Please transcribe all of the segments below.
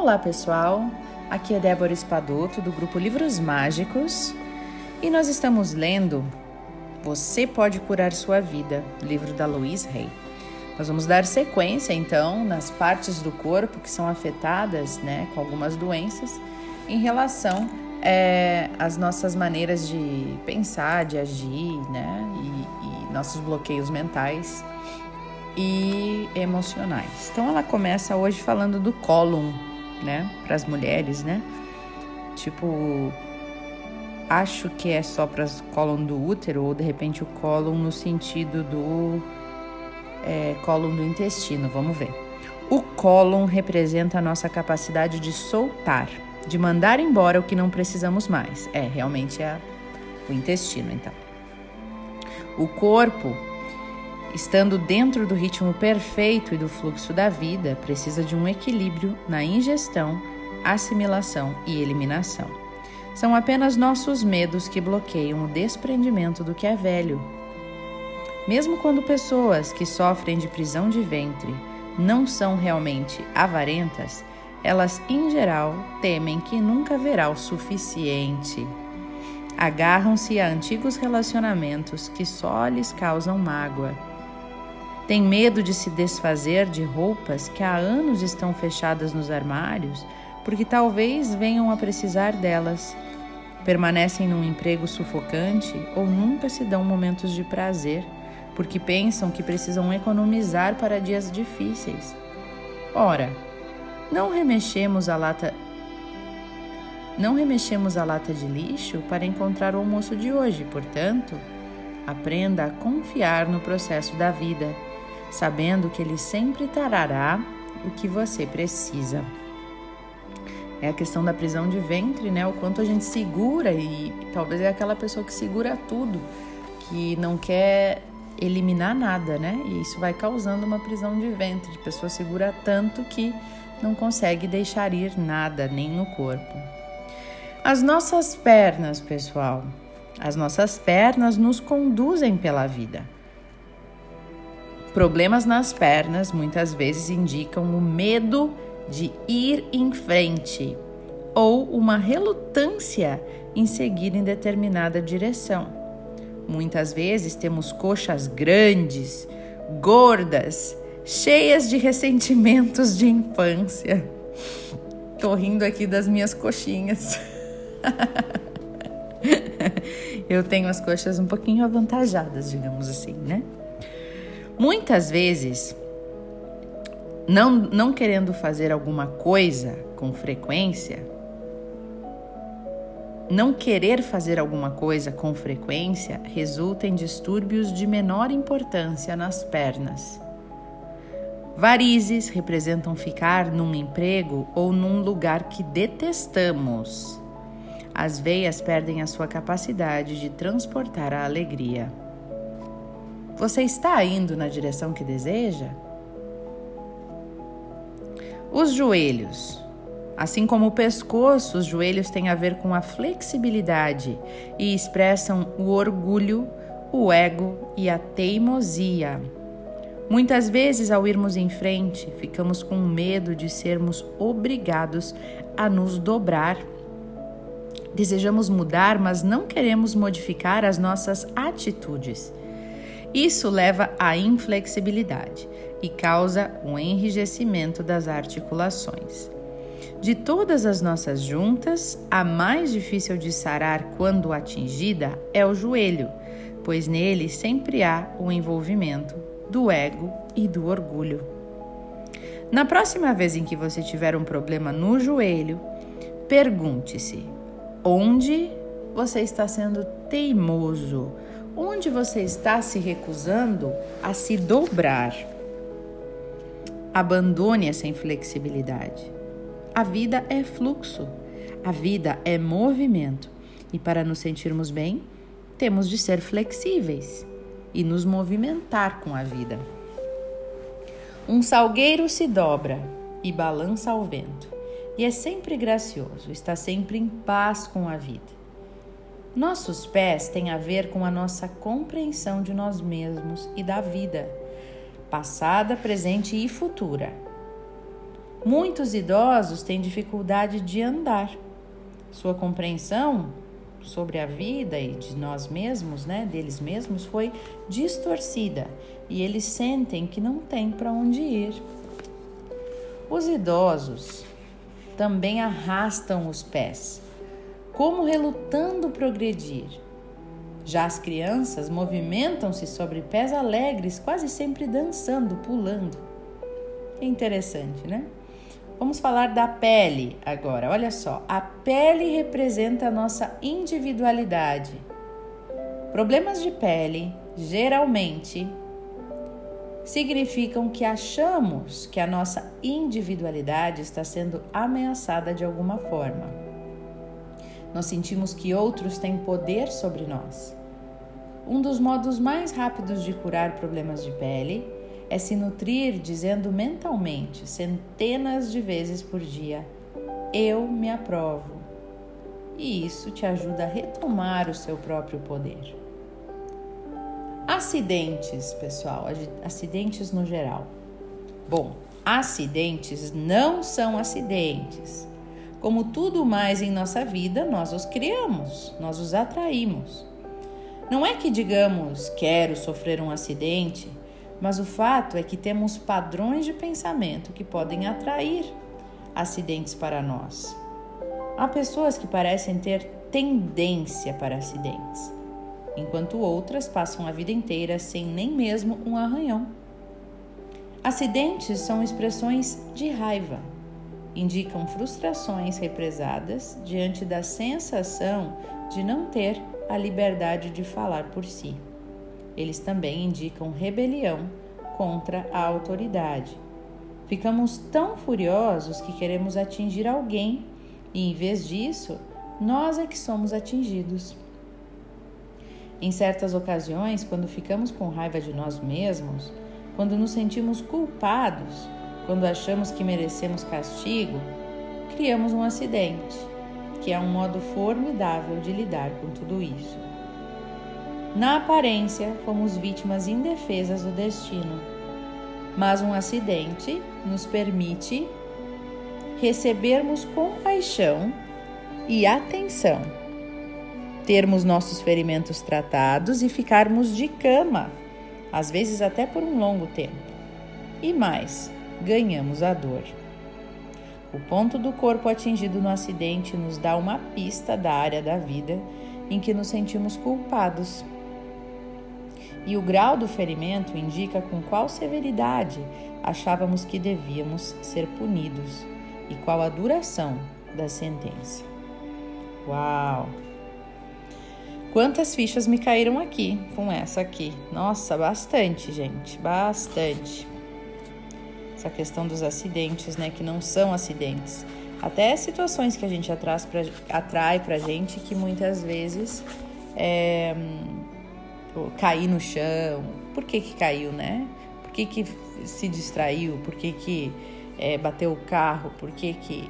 Olá pessoal, aqui é Débora Espadoto do grupo Livros Mágicos e nós estamos lendo Você Pode Curar Sua Vida, livro da Louise Hay. Nós vamos dar sequência então nas partes do corpo que são afetadas né, com algumas doenças em relação é, às nossas maneiras de pensar, de agir né, e, e nossos bloqueios mentais e emocionais. Então ela começa hoje falando do cólon né, para as mulheres, né? Tipo, acho que é só para o cólon do útero ou de repente o cólon no sentido do é, cólon do intestino, vamos ver. O cólon representa a nossa capacidade de soltar, de mandar embora o que não precisamos mais. É, realmente é o intestino, então. O corpo estando dentro do ritmo perfeito e do fluxo da vida, precisa de um equilíbrio na ingestão, assimilação e eliminação. São apenas nossos medos que bloqueiam o desprendimento do que é velho. Mesmo quando pessoas que sofrem de prisão de ventre não são realmente avarentas, elas em geral temem que nunca haverá o suficiente. Agarram-se a antigos relacionamentos que só lhes causam mágoa tem medo de se desfazer de roupas que há anos estão fechadas nos armários porque talvez venham a precisar delas. Permanecem num emprego sufocante ou nunca se dão momentos de prazer porque pensam que precisam economizar para dias difíceis. Ora, não remexemos a lata não remexemos a lata de lixo para encontrar o almoço de hoje, portanto, aprenda a confiar no processo da vida sabendo que Ele sempre trará o que você precisa. É a questão da prisão de ventre, né? O quanto a gente segura e talvez é aquela pessoa que segura tudo, que não quer eliminar nada, né? E isso vai causando uma prisão de ventre. A pessoa segura tanto que não consegue deixar ir nada, nem no corpo. As nossas pernas, pessoal, as nossas pernas nos conduzem pela vida. Problemas nas pernas muitas vezes indicam o medo de ir em frente ou uma relutância em seguir em determinada direção. Muitas vezes temos coxas grandes, gordas, cheias de ressentimentos de infância. Tô rindo aqui das minhas coxinhas. Eu tenho as coxas um pouquinho avantajadas, digamos assim, né? Muitas vezes, não, não querendo fazer alguma coisa com frequência, não querer fazer alguma coisa com frequência resulta em distúrbios de menor importância nas pernas. Varizes representam ficar num emprego ou num lugar que detestamos. As veias perdem a sua capacidade de transportar a alegria. Você está indo na direção que deseja? Os joelhos. Assim como o pescoço, os joelhos têm a ver com a flexibilidade e expressam o orgulho, o ego e a teimosia. Muitas vezes, ao irmos em frente, ficamos com medo de sermos obrigados a nos dobrar. Desejamos mudar, mas não queremos modificar as nossas atitudes. Isso leva à inflexibilidade e causa um enrijecimento das articulações. De todas as nossas juntas, a mais difícil de sarar quando atingida é o joelho, pois nele sempre há o envolvimento do ego e do orgulho. Na próxima vez em que você tiver um problema no joelho, pergunte-se: onde você está sendo teimoso? Onde você está se recusando a se dobrar. Abandone essa inflexibilidade. A vida é fluxo, a vida é movimento e para nos sentirmos bem, temos de ser flexíveis e nos movimentar com a vida. Um salgueiro se dobra e balança ao vento, e é sempre gracioso, está sempre em paz com a vida. Nossos pés têm a ver com a nossa compreensão de nós mesmos e da vida, passada, presente e futura. Muitos idosos têm dificuldade de andar. Sua compreensão sobre a vida e de nós mesmos, né, deles mesmos, foi distorcida e eles sentem que não tem para onde ir. Os idosos também arrastam os pés, como relutando progredir. Já as crianças movimentam-se sobre pés alegres, quase sempre dançando, pulando. É interessante, né? Vamos falar da pele agora. Olha só, a pele representa a nossa individualidade. Problemas de pele, geralmente, significam que achamos que a nossa individualidade está sendo ameaçada de alguma forma. Nós sentimos que outros têm poder sobre nós. Um dos modos mais rápidos de curar problemas de pele é se nutrir dizendo mentalmente, centenas de vezes por dia: Eu me aprovo. E isso te ajuda a retomar o seu próprio poder. Acidentes, pessoal, acidentes no geral. Bom, acidentes não são acidentes. Como tudo mais em nossa vida, nós os criamos, nós os atraímos. Não é que digamos quero sofrer um acidente mas o fato é que temos padrões de pensamento que podem atrair acidentes para nós. Há pessoas que parecem ter tendência para acidentes, enquanto outras passam a vida inteira sem nem mesmo um arranhão. Acidentes são expressões de raiva, indicam frustrações represadas diante da sensação de não ter a liberdade de falar por si. Eles também indicam rebelião contra a autoridade. Ficamos tão furiosos que queremos atingir alguém e, em vez disso, nós é que somos atingidos. Em certas ocasiões, quando ficamos com raiva de nós mesmos, quando nos sentimos culpados, quando achamos que merecemos castigo, criamos um acidente, que é um modo formidável de lidar com tudo isso. Na aparência, fomos vítimas indefesas do destino, mas um acidente nos permite recebermos compaixão e atenção, termos nossos ferimentos tratados e ficarmos de cama, às vezes até por um longo tempo. E mais, ganhamos a dor. O ponto do corpo atingido no acidente nos dá uma pista da área da vida em que nos sentimos culpados e o grau do ferimento indica com qual severidade achávamos que devíamos ser punidos e qual a duração da sentença. Uau! Quantas fichas me caíram aqui com essa aqui? Nossa, bastante, gente, bastante. Essa questão dos acidentes, né, que não são acidentes. Até situações que a gente pra, atrai pra gente que muitas vezes é, cair no chão. Por que, que caiu, né? Por que, que se distraiu? Por que, que é, bateu o carro? Por que, que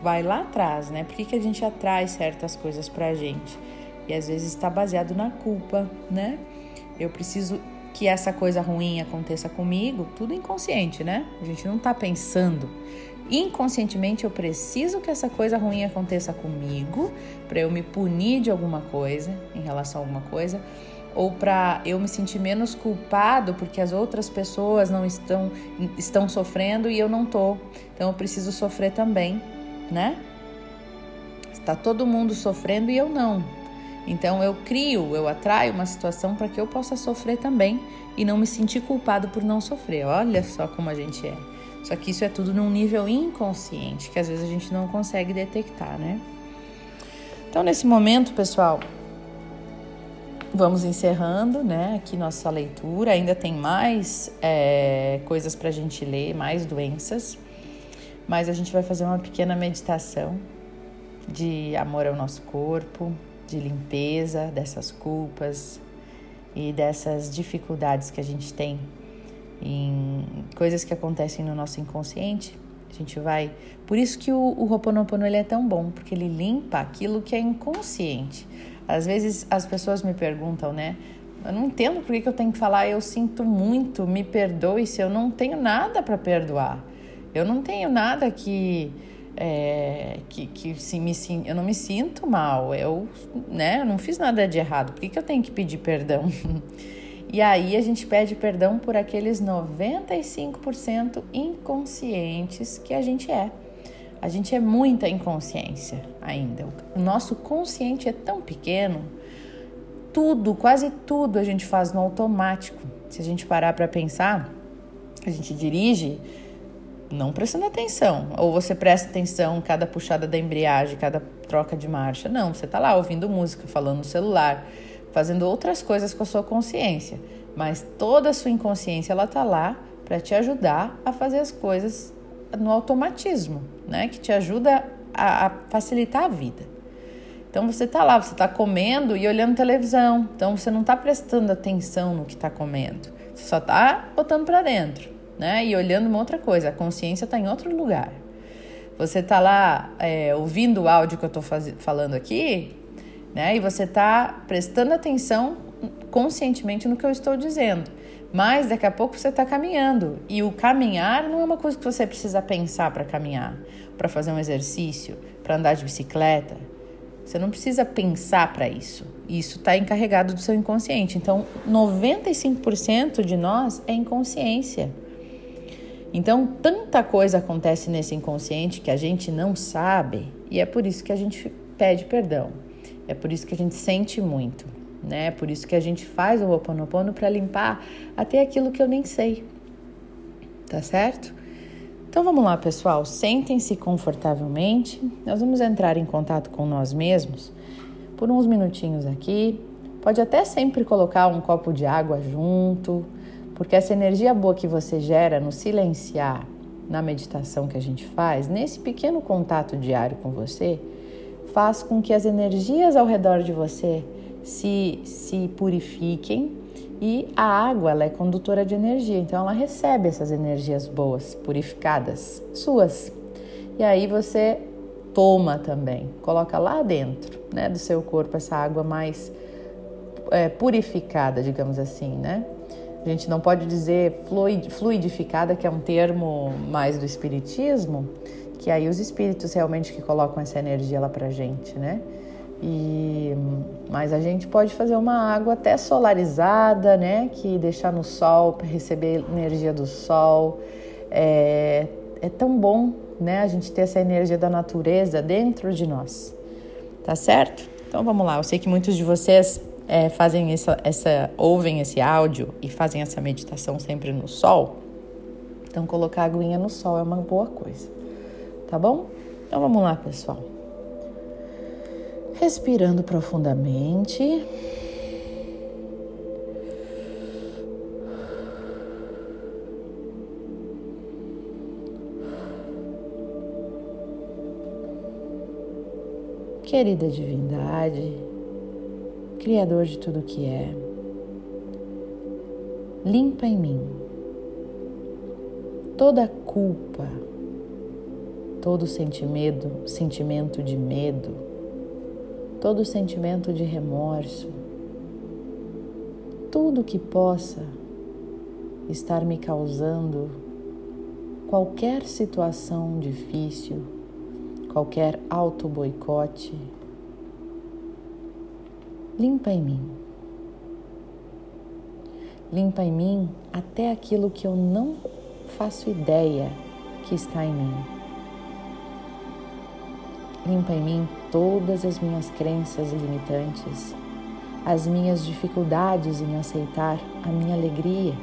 vai lá atrás, né? Por que, que a gente atrai certas coisas pra gente? E às vezes está baseado na culpa, né? Eu preciso que essa coisa ruim aconteça comigo, tudo inconsciente, né? A gente não tá pensando. Inconscientemente eu preciso que essa coisa ruim aconteça comigo para eu me punir de alguma coisa, em relação a alguma coisa, ou para eu me sentir menos culpado porque as outras pessoas não estão estão sofrendo e eu não tô. Então eu preciso sofrer também, né? Está todo mundo sofrendo e eu não. Então eu crio, eu atraio uma situação para que eu possa sofrer também e não me sentir culpado por não sofrer. Olha só como a gente é. Só que isso é tudo num nível inconsciente, que às vezes a gente não consegue detectar, né? Então, nesse momento, pessoal, Vamos encerrando, né? Aqui nossa leitura. Ainda tem mais é, coisas para a gente ler, mais doenças, mas a gente vai fazer uma pequena meditação de amor ao nosso corpo, de limpeza dessas culpas e dessas dificuldades que a gente tem em coisas que acontecem no nosso inconsciente. A gente vai. Por isso que o, o Ho'oponopono ele é tão bom, porque ele limpa aquilo que é inconsciente. Às vezes as pessoas me perguntam, né? Eu não entendo por que, eu tenho que falar eu sinto muito, me perdoe se eu não tenho nada para perdoar. Eu não tenho nada que é, que, que se me, eu não me sinto mal, eu né, não fiz nada de errado, por que, que eu tenho que pedir perdão? e aí a gente pede perdão por aqueles 95% inconscientes que a gente é. A gente é muita inconsciência ainda. O nosso consciente é tão pequeno, tudo, quase tudo a gente faz no automático. Se a gente parar para pensar, a gente dirige não prestando atenção. Ou você presta atenção cada puxada da embreagem, cada troca de marcha. Não, você está lá ouvindo música, falando no celular, fazendo outras coisas com a sua consciência. Mas toda a sua inconsciência ela está lá para te ajudar a fazer as coisas no automatismo, né? Que te ajuda a, a facilitar a vida. Então você está lá, você está comendo e olhando televisão. Então você não está prestando atenção no que está comendo. Você só está botando para dentro né? E olhando uma outra coisa, a consciência está em outro lugar. Você está lá é, ouvindo o áudio que eu estou falando aqui, né? E você está prestando atenção conscientemente no que eu estou dizendo. Mas daqui a pouco você está caminhando. E o caminhar não é uma coisa que você precisa pensar para caminhar, para fazer um exercício, para andar de bicicleta. Você não precisa pensar para isso. Isso está encarregado do seu inconsciente. Então, 95% de nós é inconsciência. Então, tanta coisa acontece nesse inconsciente que a gente não sabe, e é por isso que a gente pede perdão. É por isso que a gente sente muito, né? É por isso que a gente faz o Ho'oponopono para limpar até aquilo que eu nem sei. Tá certo? Então vamos lá, pessoal. Sentem-se confortavelmente. Nós vamos entrar em contato com nós mesmos por uns minutinhos aqui. Pode até sempre colocar um copo de água junto porque essa energia boa que você gera no silenciar, na meditação que a gente faz, nesse pequeno contato diário com você, faz com que as energias ao redor de você se, se purifiquem e a água ela é condutora de energia, então ela recebe essas energias boas, purificadas, suas. E aí você toma também, coloca lá dentro né, do seu corpo essa água mais é, purificada, digamos assim, né? A gente não pode dizer fluidificada, que é um termo mais do espiritismo, que aí os espíritos realmente que colocam essa energia lá pra gente, né? E, mas a gente pode fazer uma água até solarizada, né? Que deixar no sol receber energia do sol. É, é tão bom, né? A gente ter essa energia da natureza dentro de nós, tá certo? Então vamos lá. Eu sei que muitos de vocês é, fazem essa, essa, ouvem esse áudio e fazem essa meditação sempre no sol, então colocar a aguinha no sol é uma boa coisa, tá bom? Então vamos lá, pessoal. Respirando profundamente. Querida divindade, Criador de tudo que é, limpa em mim toda culpa, todo sentimento, sentimento de medo, todo sentimento de remorso, tudo que possa estar me causando qualquer situação difícil, qualquer auto boicote limpa em mim. Limpa em mim até aquilo que eu não faço ideia que está em mim. Limpa em mim todas as minhas crenças limitantes, as minhas dificuldades em aceitar a minha alegria,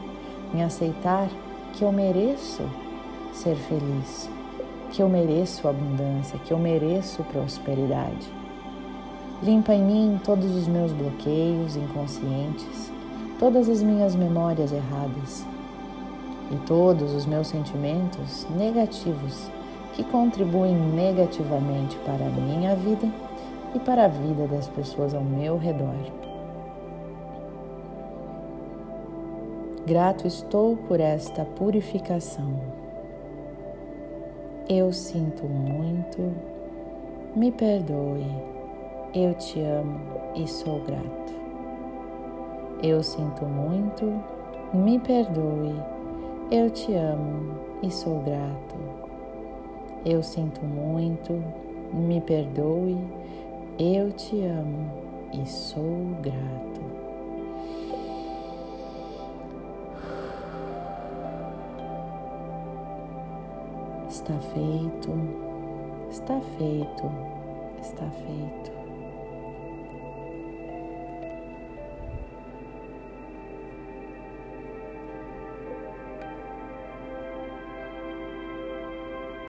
em aceitar que eu mereço ser feliz, que eu mereço abundância, que eu mereço prosperidade. Limpa em mim todos os meus bloqueios inconscientes, todas as minhas memórias erradas e todos os meus sentimentos negativos que contribuem negativamente para a minha vida e para a vida das pessoas ao meu redor. Grato estou por esta purificação. Eu sinto muito, me perdoe eu te amo e sou grato. Eu sinto muito, me perdoe, Eu te amo e sou grato. Eu sinto muito, me perdoe. Eu te amo e sou grato. Está feito, está feito, está feito.